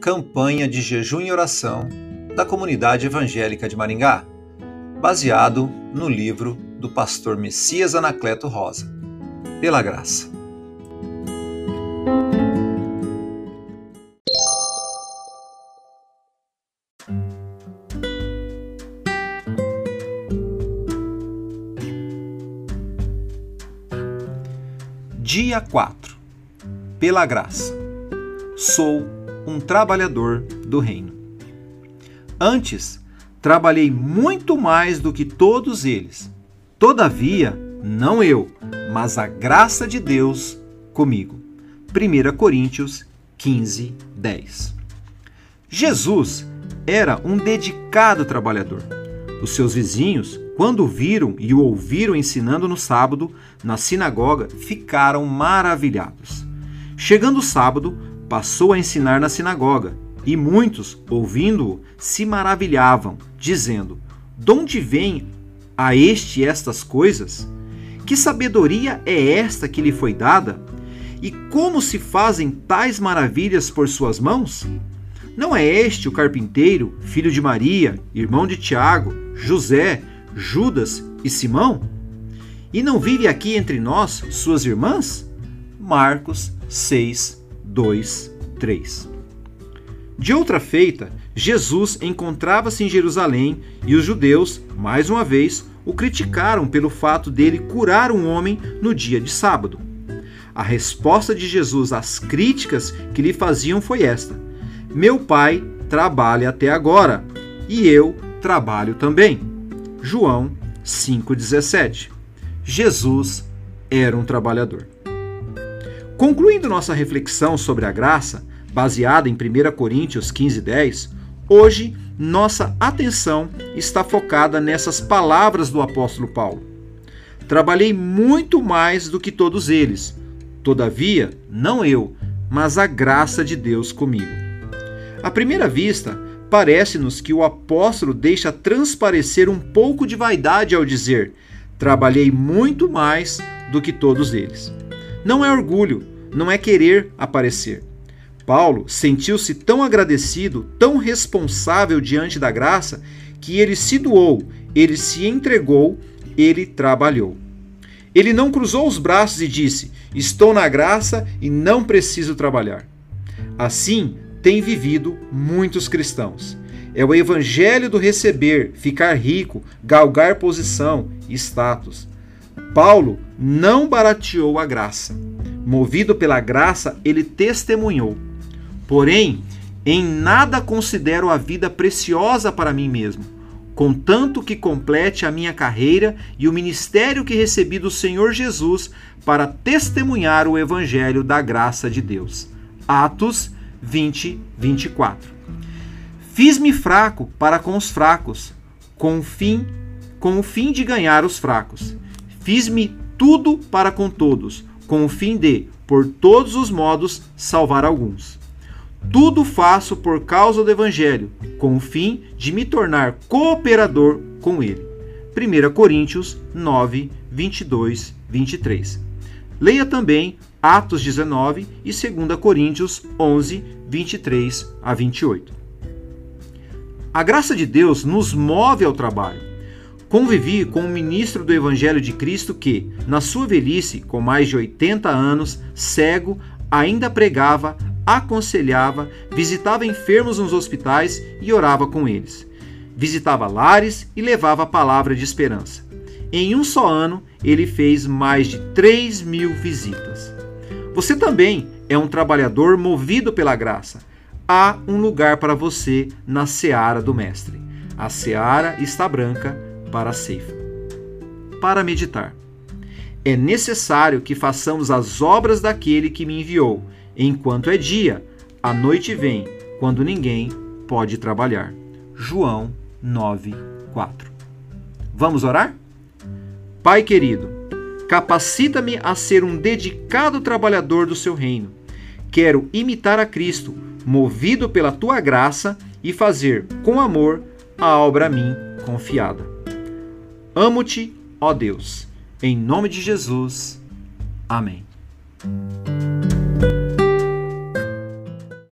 Campanha de Jejum e Oração da Comunidade Evangélica de Maringá, baseado no livro do pastor Messias Anacleto Rosa. Pela graça. Dia 4 Pela graça. Sou um trabalhador do reino. Antes, trabalhei muito mais do que todos eles. Todavia, não eu, mas a graça de Deus comigo. 1 Coríntios 15, 10. Jesus era um dedicado trabalhador. Os seus vizinhos, quando o viram e o ouviram ensinando no sábado, na sinagoga, ficaram maravilhados. Chegando o sábado, passou a ensinar na sinagoga, e muitos, ouvindo-o, se maravilhavam, dizendo: De onde vem a este estas coisas? Que sabedoria é esta que lhe foi dada? E como se fazem tais maravilhas por suas mãos? Não é este o carpinteiro, filho de Maria, irmão de Tiago, José, Judas e Simão? E não vive aqui entre nós suas irmãs? Marcos 6, 2, 3. De outra feita, Jesus encontrava-se em Jerusalém e os judeus, mais uma vez, o criticaram pelo fato dele curar um homem no dia de sábado. A resposta de Jesus às críticas que lhe faziam foi esta: Meu pai trabalha até agora e eu trabalho também. João 5,17. Jesus era um trabalhador. Concluindo nossa reflexão sobre a graça, baseada em 1 Coríntios 15:10, hoje nossa atenção está focada nessas palavras do apóstolo Paulo. Trabalhei muito mais do que todos eles. Todavia, não eu, mas a graça de Deus comigo. À primeira vista, parece-nos que o apóstolo deixa transparecer um pouco de vaidade ao dizer: Trabalhei muito mais do que todos eles. Não é orgulho, não é querer aparecer. Paulo sentiu-se tão agradecido, tão responsável diante da graça, que ele se doou, ele se entregou, ele trabalhou. Ele não cruzou os braços e disse: Estou na graça e não preciso trabalhar. Assim têm vivido muitos cristãos. É o evangelho do receber, ficar rico, galgar posição, status. Paulo não barateou a graça. Movido pela graça, ele testemunhou. Porém, em nada considero a vida preciosa para mim mesmo, contanto que complete a minha carreira e o ministério que recebi do Senhor Jesus para testemunhar o evangelho da graça de Deus. Atos 20, 24. Fiz-me fraco para com os fracos, com o fim, com o fim de ganhar os fracos. Fiz-me tudo para com todos, com o fim de, por todos os modos, salvar alguns. Tudo faço por causa do Evangelho, com o fim de me tornar cooperador com ele. 1 Coríntios 9, 22, 23. Leia também Atos 19 e 2 Coríntios 11, 23 a 28. A graça de Deus nos move ao trabalho Convivi com um ministro do Evangelho de Cristo que, na sua velhice, com mais de 80 anos, cego, ainda pregava, aconselhava, visitava enfermos nos hospitais e orava com eles. Visitava lares e levava a palavra de esperança. Em um só ano, ele fez mais de 3 mil visitas. Você também é um trabalhador movido pela graça. Há um lugar para você na seara do Mestre. A seara está branca para a ceifa. Para meditar. É necessário que façamos as obras daquele que me enviou, enquanto é dia, a noite vem, quando ninguém pode trabalhar. João 9, 4. Vamos orar? Pai querido, capacita-me a ser um dedicado trabalhador do seu reino. Quero imitar a Cristo, movido pela tua graça, e fazer com amor a obra a mim confiada. Amo-te, ó Deus. Em nome de Jesus. Amém.